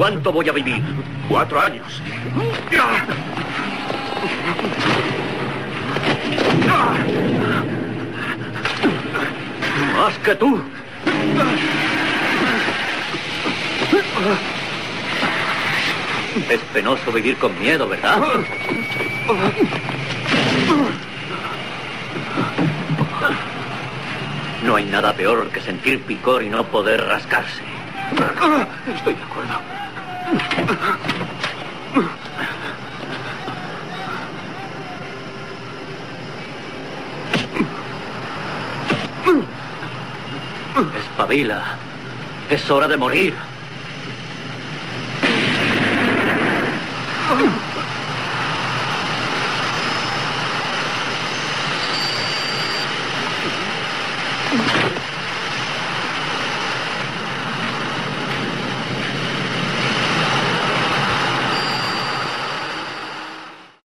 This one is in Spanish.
¿Cuánto voy a vivir? Cuatro años. Más que tú. Es penoso vivir con miedo, ¿verdad? No hay nada peor que sentir picor y no poder rascarse. Estoy de acuerdo. Espabila. Es hora de morir.